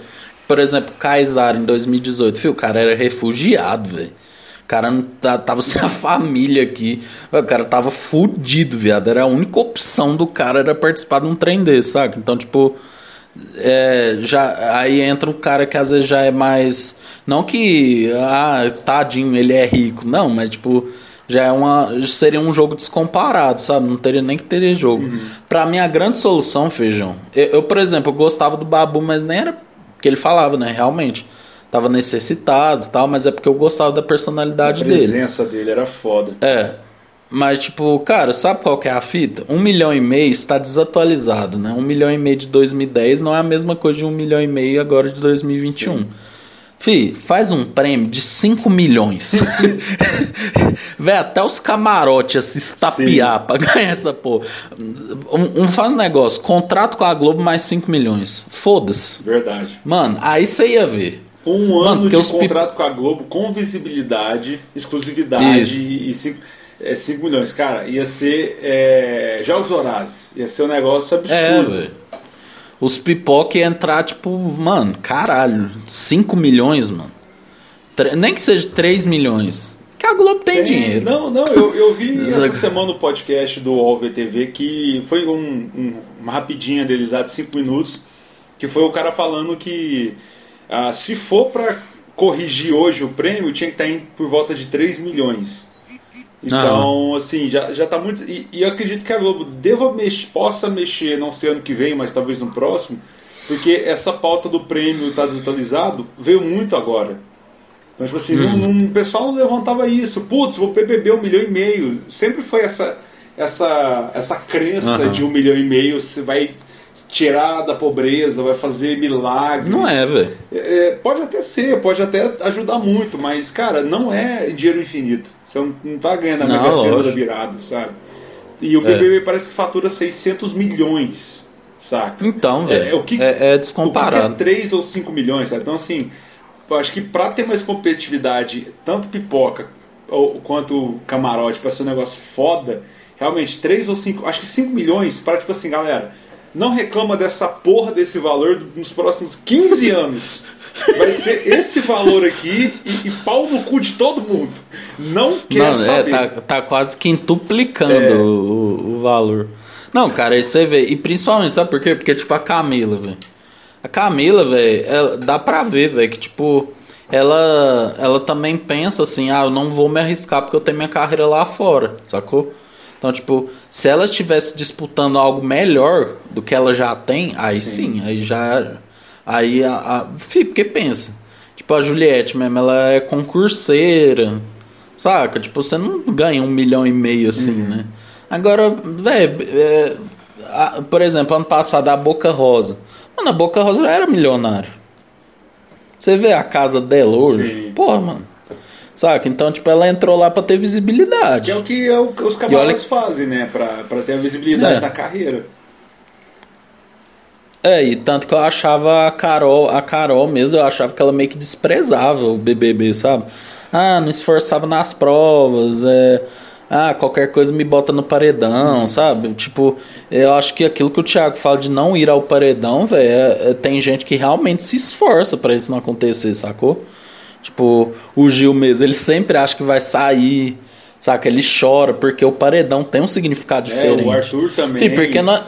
Por exemplo, Kaysar em 2018, filho, o cara era refugiado, velho. O cara não tava sem a família aqui. O cara tava fudido, viado. Era a única opção do cara era participar de um trem desse, saca? Então, tipo, é, já aí entra um cara que às vezes já é mais não que ah, tadinho, ele é rico, não, mas tipo já é uma seria um jogo descomparado, sabe? Não teria nem que ter jogo. Uhum. Para mim a grande solução, feijão. Eu, eu, por exemplo, eu gostava do Babu, mas nem era que ele falava, né? Realmente tava necessitado, tal, mas é porque eu gostava da personalidade dele. A presença dele. dele era foda. É. Mas, tipo, cara, sabe qual que é a fita? Um milhão e meio está desatualizado, né? Um milhão e meio de 2010 não é a mesma coisa de um milhão e meio agora de 2021. Sim. Fih, faz um prêmio de 5 milhões. (laughs) Vê até os camarotes a se estapear Sim. pra ganhar essa porra. Um, um, faz um negócio, contrato com a Globo mais 5 milhões. Foda-se. Verdade. Mano, aí você ia ver. Um ano de contrato com a Globo com visibilidade, exclusividade Isso. e 5 é, milhões. Cara, ia ser é, Jogos Horazes. Ia ser um negócio absurdo. É, os pipoca ia entrar, tipo, mano, caralho, 5 milhões, mano. Nem que seja 3 milhões. Que a Globo tem, tem dinheiro. Não, não, eu, eu vi (laughs) essa semana no podcast do OVTV que foi um, um, uma rapidinha deles lá de 5 minutos, que foi o cara falando que ah, se for para corrigir hoje o prêmio, tinha que estar tá indo por volta de 3 milhões. Então, ah. assim, já, já tá muito. E, e, eu acredito que a Globo deva mex, possa mexer, não sei ano que vem, mas talvez no próximo, porque essa pauta do prêmio tá desatualizado veio muito agora. Então, tipo assim, hum. não, não, o pessoal não levantava isso. Putz, vou PBB um milhão e meio. Sempre foi essa, essa, essa crença uhum. de um milhão e meio, você vai tirar da pobreza, vai fazer milagres. Não é, velho. É, pode até ser, pode até ajudar muito, mas, cara, não é dinheiro infinito. Você não, tá ganhando a não, mega cena da virada, sabe? E o BBB é. parece que fatura 600 milhões, saca? Então, velho. É, é, o que, é, é descomparado. O que é 3 ou 5 milhões, sabe? Então, assim, eu acho que para ter mais competitividade, tanto pipoca ou, quanto camarote, para ser um negócio foda, realmente 3 ou 5, acho que 5 milhões para tipo assim, galera, não reclama dessa porra desse valor nos próximos 15 (laughs) anos. Vai ser esse valor aqui e, e pau no cu de todo mundo. Não quero não, é, saber. Tá, tá, quase quintuplicando é. o, o, valor. Não, cara, aí você vê. E principalmente, sabe por quê? Porque, tipo, a Camila, velho. A Camila, velho, dá pra ver, velho, que, tipo, ela, ela também pensa assim: ah, eu não vou me arriscar porque eu tenho minha carreira lá fora, sacou? Então, tipo, se ela estivesse disputando algo melhor do que ela já tem, aí sim, sim aí já. Aí, a, a, porque pensa, tipo, a Juliette mesmo, ela é concurseira, saca? Tipo, você não ganha um milhão e meio assim, uhum. né? Agora, velho, é, por exemplo, ano passado a Boca Rosa. Mano, a Boca Rosa já era milionário. Você vê a casa dela hoje? Sim. Porra, mano. Saca? Então, tipo, ela entrou lá pra ter visibilidade. Que é o que é o, os camarotes olha... fazem, né? Pra, pra ter a visibilidade é. da carreira. É, e tanto que eu achava a Carol, a Carol mesmo, eu achava que ela meio que desprezava o BBB, sabe? Ah, não esforçava nas provas, é ah, qualquer coisa me bota no paredão, sabe? Tipo, eu acho que aquilo que o Thiago fala de não ir ao paredão, velho, é, é, tem gente que realmente se esforça para isso não acontecer, sacou? Tipo, o Gil mesmo, ele sempre acha que vai sair, saca? Ele chora porque o paredão tem um significado diferente. É, o Arthur também. Sim, porque não.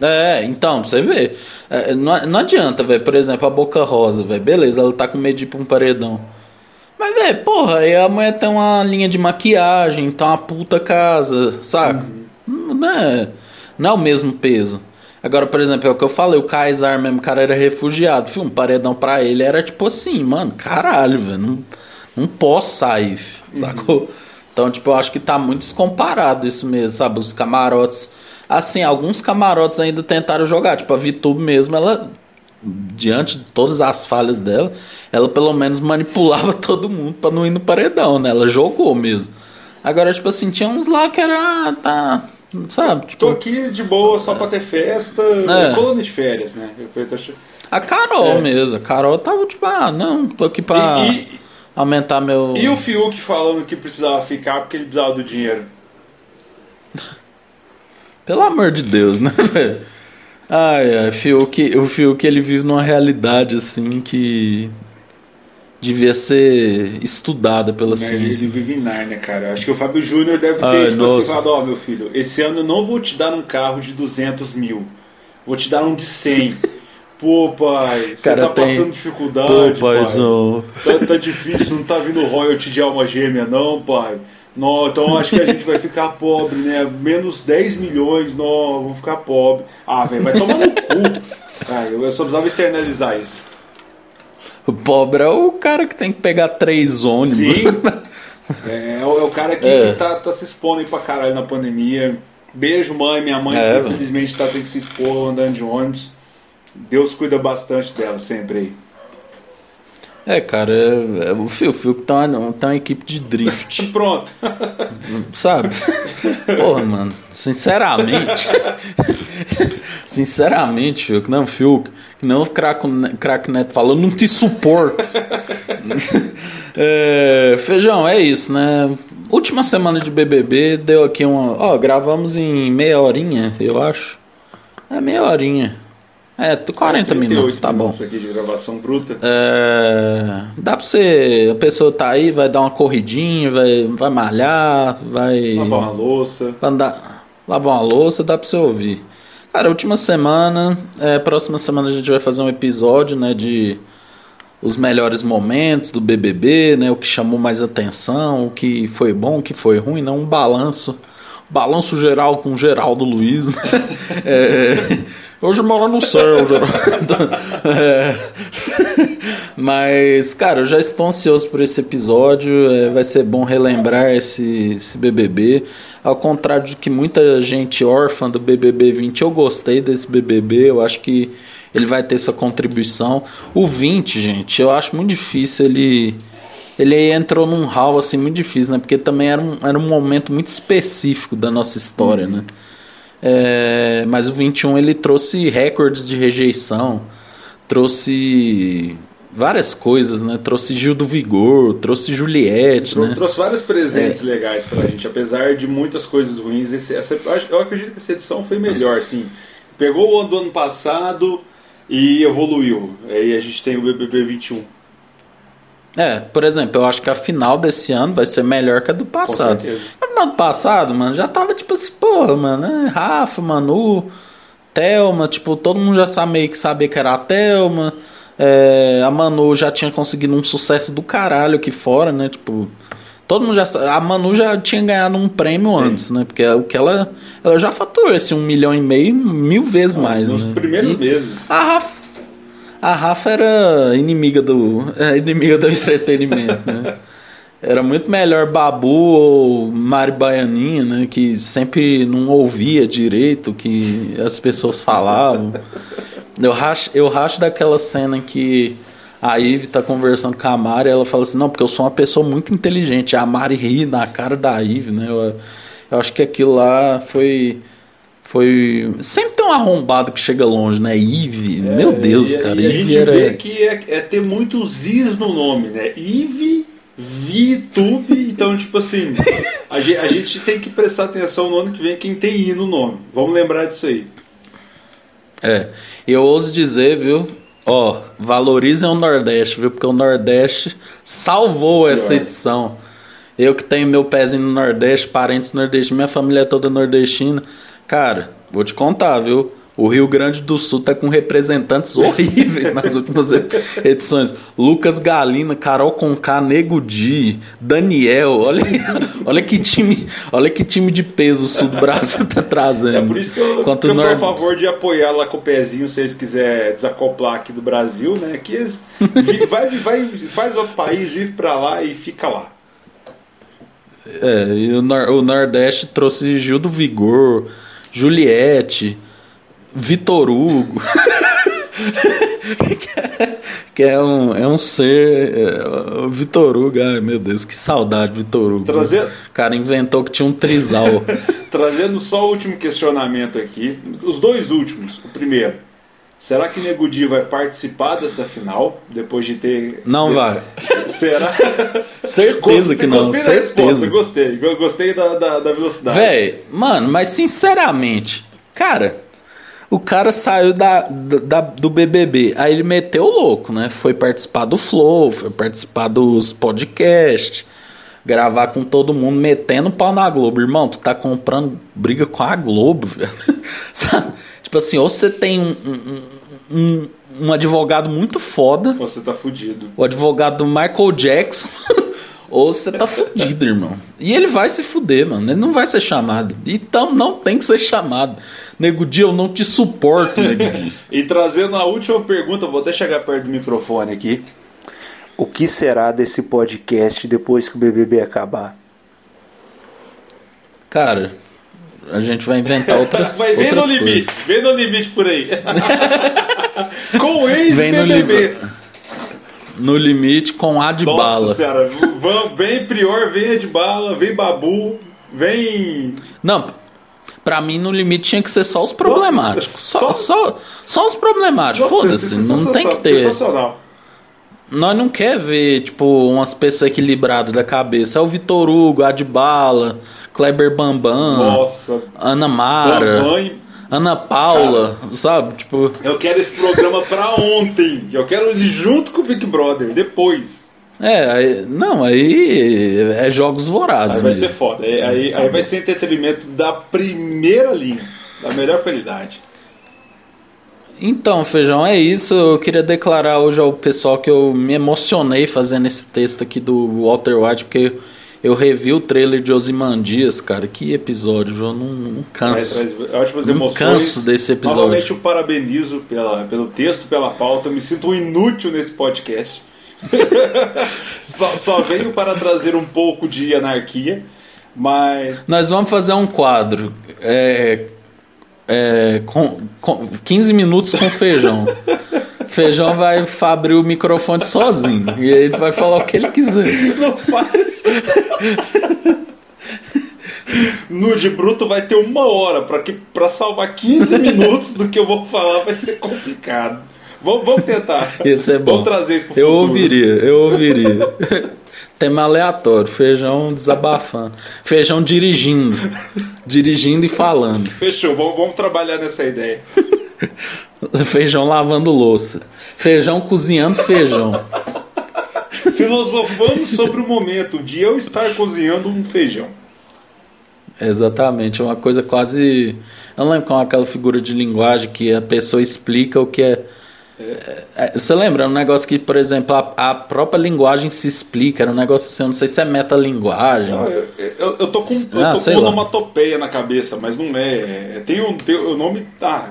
É, então, você vê. É, não, não adianta, velho. Por exemplo, a Boca Rosa, velho. Beleza, ela tá com medo de ir pra um paredão. Mas, velho, porra, aí a mulher tem uma linha de maquiagem, tá uma puta casa, saca? Uhum. Não, é, não é o mesmo peso. Agora, por exemplo, é o que eu falei, o Kaysar mesmo, o cara era refugiado. Fui um paredão pra ele era tipo assim, mano, caralho, velho, não, não posso sair, uhum. sacou? Então, tipo, eu acho que tá muito descomparado isso mesmo, sabe? Os camarotes. Assim, alguns camarotes ainda tentaram jogar, tipo, a VTube mesmo, ela diante de todas as falhas dela, ela pelo menos manipulava (laughs) todo mundo para não ir no paredão, né? Ela jogou mesmo. Agora, tipo assim, tinha uns lá que era. Ah, tá. Sabe? Tipo, Tô aqui de boa só pra ter festa. É. Colônia de férias, né? A Carol é. mesmo. A Carol tava tipo, ah, não, tô aqui pra e, e, aumentar meu. E o Fiuk falando que precisava ficar porque ele precisava do dinheiro. (laughs) Pelo amor de Deus, né, (laughs) velho? Ai, ai, Fiuk, o Fiuk ele vive numa realidade assim que devia ser estudada pela ciência. Ele vive em Nárnia, cara. Acho que o Fábio Júnior deve ter Ai, tipo assim, falado, ó, oh, meu filho, esse ano eu não vou te dar um carro de 200 mil, vou te dar um de 100. (laughs) Pô, pai, você tá tem... passando dificuldade, Pô, paizão. pai. Tá, tá difícil, não tá vindo royalty de alma gêmea, não, pai. Não, então acho que a gente vai ficar pobre, né? Menos 10 milhões, não, vamos ficar pobre. Ah, velho, vai tomar no cu. Ah, eu só precisava externalizar isso. O pobre é o cara que tem que pegar três ônibus. Sim. (laughs) É, é, o, cara que, é. que tá, tá, se expondo aí pra caralho na pandemia. Beijo, mãe, minha mãe, é, infelizmente tá tendo que se expor andando de ônibus. Deus cuida bastante dela sempre aí. É, cara, é, é, o Fio, o Fio tá, tá uma equipe de drift. (laughs) Pronto. Sabe? Porra, mano, sinceramente. (laughs) sinceramente, Fio, não, Fio, que não o crack Neto falou, não te suporto. (laughs) é, feijão, é isso, né? Última semana de BBB deu aqui uma. Ó, gravamos em meia horinha, eu acho. É meia horinha. É, 40 minutos, tá bom. aqui de gravação bruta. É, dá pra você. A pessoa tá aí, vai dar uma corridinha, vai, vai malhar, vai. Lavar uma louça. Vai andar, lavar uma louça, dá pra você ouvir. Cara, última semana. É, próxima semana a gente vai fazer um episódio, né, de os melhores momentos do BBB, né, o que chamou mais atenção, o que foi bom, o que foi ruim, não um balanço balanço geral com Geraldo Luiz. Né? (laughs) É, hoje mora no céu. É, mas, cara, eu já estou ansioso por esse episódio. É, vai ser bom relembrar esse, esse BBB. Ao contrário de que muita gente órfã do BBB 20, eu gostei desse BBB. Eu acho que ele vai ter sua contribuição. O 20, gente, eu acho muito difícil ele ele entrou num hall assim muito difícil, né? Porque também era um, era um momento muito específico da nossa história, uhum. né? É, mas o 21 ele trouxe recordes de rejeição, trouxe várias coisas, né? Trouxe Gil do Vigor, trouxe Juliette, Trou né? Trouxe vários presentes é. legais pra gente, apesar de muitas coisas ruins. Esse, essa, eu acredito que essa edição foi melhor, assim. Pegou o ano do ano passado e evoluiu. Aí a gente tem o BBB 21. É, por exemplo, eu acho que a final desse ano vai ser melhor que a do passado. A final do passado, mano, já tava tipo assim, porra, mano, né? Rafa, Manu, Thelma, tipo, todo mundo já sabe, meio que sabia que era a Thelma. É, a Manu já tinha conseguido um sucesso do caralho aqui fora, né? Tipo, todo mundo já A Manu já tinha ganhado um prêmio Sim. antes, né? Porque o que ela. Ela já faturou esse um milhão e meio mil vezes ah, mais. Nos né? primeiros e meses. A Rafa, a Rafa era inimiga do. É, inimiga do entretenimento, né? Era muito melhor Babu ou Mari Baianinha, né? Que sempre não ouvia direito o que as pessoas falavam. Eu racho, eu racho daquela cena que a Ivy tá conversando com a Mari ela fala assim, não, porque eu sou uma pessoa muito inteligente. A Mari ri na cara da Ivy, né? Eu, eu acho que aquilo lá foi foi. Sempre tem um arrombado que chega longe, né? Ivy, é, meu Deus, e, cara. E a gente era... vê que é, é, ter muitos is no nome, né? Ivy, VTube, então, tipo assim, a gente, a gente tem que prestar atenção no ano que vem quem tem I no nome. Vamos lembrar disso aí. É, eu ouso dizer, viu? Ó, valorizem o Nordeste, viu? Porque o Nordeste salvou essa edição. Eu que tenho meu pezinho no Nordeste, parentes nordestinos, minha família é toda nordestina. Cara, vou te contar, viu? O Rio Grande do Sul tá com representantes horríveis (laughs) nas últimas edições. Lucas Galina, Carol Conká, Nego Di, Daniel. Olha, olha que time, olha que time de peso o sul do Brasil tá trazendo. É por isso que eu, que eu sou a favor de apoiar lá com o pezinho, se eles quiserem desacoplar aqui do Brasil, né? Que eles vai, vai, faz outro país, vive para lá e fica lá. É, e o, Nor o Nordeste trouxe Gil do Vigor, Juliette, Vitor Hugo. (laughs) que é um, é um ser. É, Vitor Hugo, ai meu Deus, que saudade, Vitor Hugo. Trazendo... O cara inventou que tinha um trisal. (laughs) Trazendo só o último questionamento aqui. Os dois últimos. O primeiro. Será que Nego Di vai participar dessa final depois de ter. Não vai. Será? (laughs) Certeza gostei, que não. Gostei certeza. da resposta, gostei. Gostei da, da, da velocidade. Véi, mano, mas sinceramente, cara, o cara saiu da, da, do BBB, aí ele meteu o louco, né? Foi participar do Flow, foi participar dos podcasts, gravar com todo mundo, metendo pau na Globo. Irmão, tu tá comprando briga com a Globo, velho. (laughs) Sabe? Tipo assim, ou você tem um, um, um, um advogado muito foda. Ou você tá fudido. O advogado do Michael Jackson. (laughs) ou você tá fudido, irmão. E ele vai se fuder, mano. Ele não vai ser chamado. Então não tem que ser chamado. Nego Dia, eu não te suporto, Nego Dia. (laughs) e trazendo a última pergunta, vou até chegar perto do microfone aqui. O que será desse podcast depois que o BBB acabar? Cara, a gente vai inventar (laughs) outras, vai outras no limite, coisas. vem no limite por aí. (laughs) com ex-BBBs. No, no limite com a de Nossa bala. Nossa senhora, vem Prior, vem a de bala, vem Babu, vem... Não, pra mim no limite tinha que ser só os problemáticos. Nossa, só, só, só, só os problemáticos, foda-se, não tem que ter... Sensacional. Nós não quer ver, tipo, umas pessoas equilibradas da cabeça. É o Vitor Hugo, Adbala, Kleber Bambam, Nossa, Ana Mara, Bambam Ana Paula, Cara, sabe? Tipo. Eu quero esse programa pra ontem. Eu quero ele junto com o Big Brother, depois. É, aí, não, aí é jogos vorazes. Aí vai mesmo. ser foda. Aí, aí, aí vai ser entretenimento da primeira linha, da melhor qualidade. Então, Feijão, é isso. Eu queria declarar hoje ao pessoal que eu me emocionei fazendo esse texto aqui do Walter White, porque eu revi o trailer de Osimandias, cara. Que episódio, eu não, não canso. Traz ótimas não emoções. canso desse episódio. Novamente, eu parabenizo pela, pelo texto, pela pauta. Eu me sinto um inútil nesse podcast. (laughs) só, só veio para trazer um pouco de anarquia, mas. Nós vamos fazer um quadro. É é, com, com 15 minutos com feijão. feijão vai abrir o microfone sozinho. E ele vai falar o que ele quiser. Não faz. Nude Bruto vai ter uma hora para que para salvar 15 minutos do que eu vou falar vai ser complicado. Vamos, vamos tentar. (laughs) Esse é bom. Vamos trazer isso pro Eu futuro. ouviria, eu ouviria. (laughs) Tema aleatório, feijão desabafando. Feijão dirigindo. dirigindo e falando. Fechou, vamos, vamos trabalhar nessa ideia. (laughs) Feijão lavando louça. Feijão cozinhando feijão. Filosofando sobre o momento de eu estar cozinhando um feijão. Exatamente, é uma coisa quase. Eu não lembro qual é aquela figura de linguagem que a pessoa explica o que é. É, Você lembra? É um negócio que, por exemplo, a, a própria linguagem se explica. Era um negócio assim, eu não sei se é metalinguagem. Não, eu, eu, eu tô com, eu Ah, tô sei com onomatopeia na cabeça, mas não é. é, Tem um. Tem, o nome. Tá.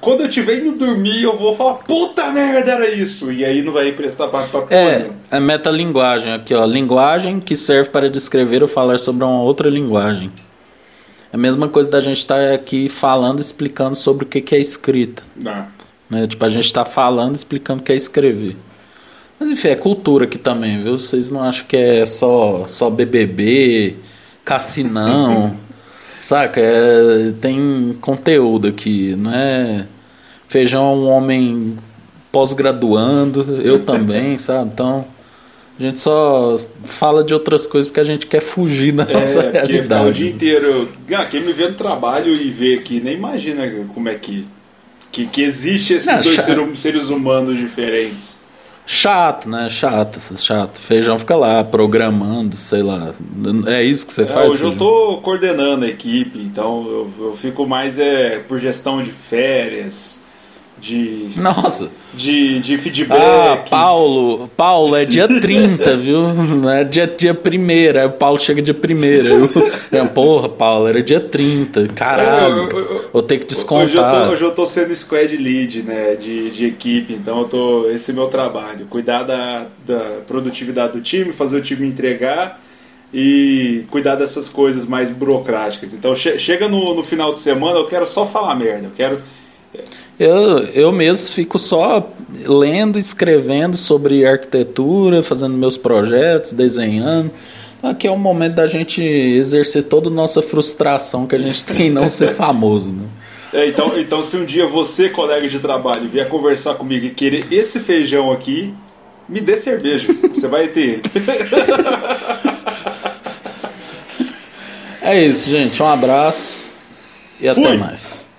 quando eu tiver indo dormir, eu vou falar, puta merda, era isso. E aí não vai prestar pra, pra É, é metalinguagem aqui, ó. Linguagem que serve para descrever ou falar sobre uma outra linguagem. É a mesma coisa da gente estar aqui falando, explicando sobre o que que é escrita. Não. Né? Tipo, a gente está falando, explicando o que é escrever. Mas enfim, é cultura aqui também, viu? Vocês não acham que é só, só BBB, cassinão, (laughs) saca? É, tem conteúdo aqui, não é? Feijão é um homem pós-graduando, eu (laughs) também, sabe? Então, a gente só fala de outras coisas porque a gente quer fugir da nossa É, ficar o realidade. dia inteiro. Ah, quem me vê no trabalho e vê aqui, nem imagina como é que. Que, que existe esses Não, dois chato. ser- seres humanos diferentes. Chato, né? Chato, chato. Feijão fica lá programando, sei lá. É isso que você É, faz? hoje eu Feijão? tô coordenando a equipe, então eu, eu fico mais é, por gestão de férias, de, Nossa. de, de feedback. Ah, Paulo, Paulo, é dia 30, viu? Não é dia, dia 1 Aí o Paulo chega dia 1 eu, eu, Porra, Paulo, era dia 30. Caralho. É, eu- eu- Vou ter que Hoje eu, tô, descontar. hoje eu tô sendo squad lead, né, de, de equipe, então eu tô, esse é meu trabalho, cuidar da, da produtividade do time, fazer o time entregar e cuidar dessas coisas mais burocráticas. Então che- chega no, no final de semana, eu quero só falar merda, eu quero Eu, eu mesmo fico só lendo, escrevendo sobre arquitetura, fazendo meus projetos, desenhando. Aqui é o momento da gente exercer toda a nossa frustração que a gente tem em não ser (laughs) famoso, né? É, então, então, se um dia você, colega de trabalho, vier conversar comigo e querer esse feijão aqui, me dê cerveja. Você vai ter. (laughs) É isso, gente. Um abraço e até Fui. mais.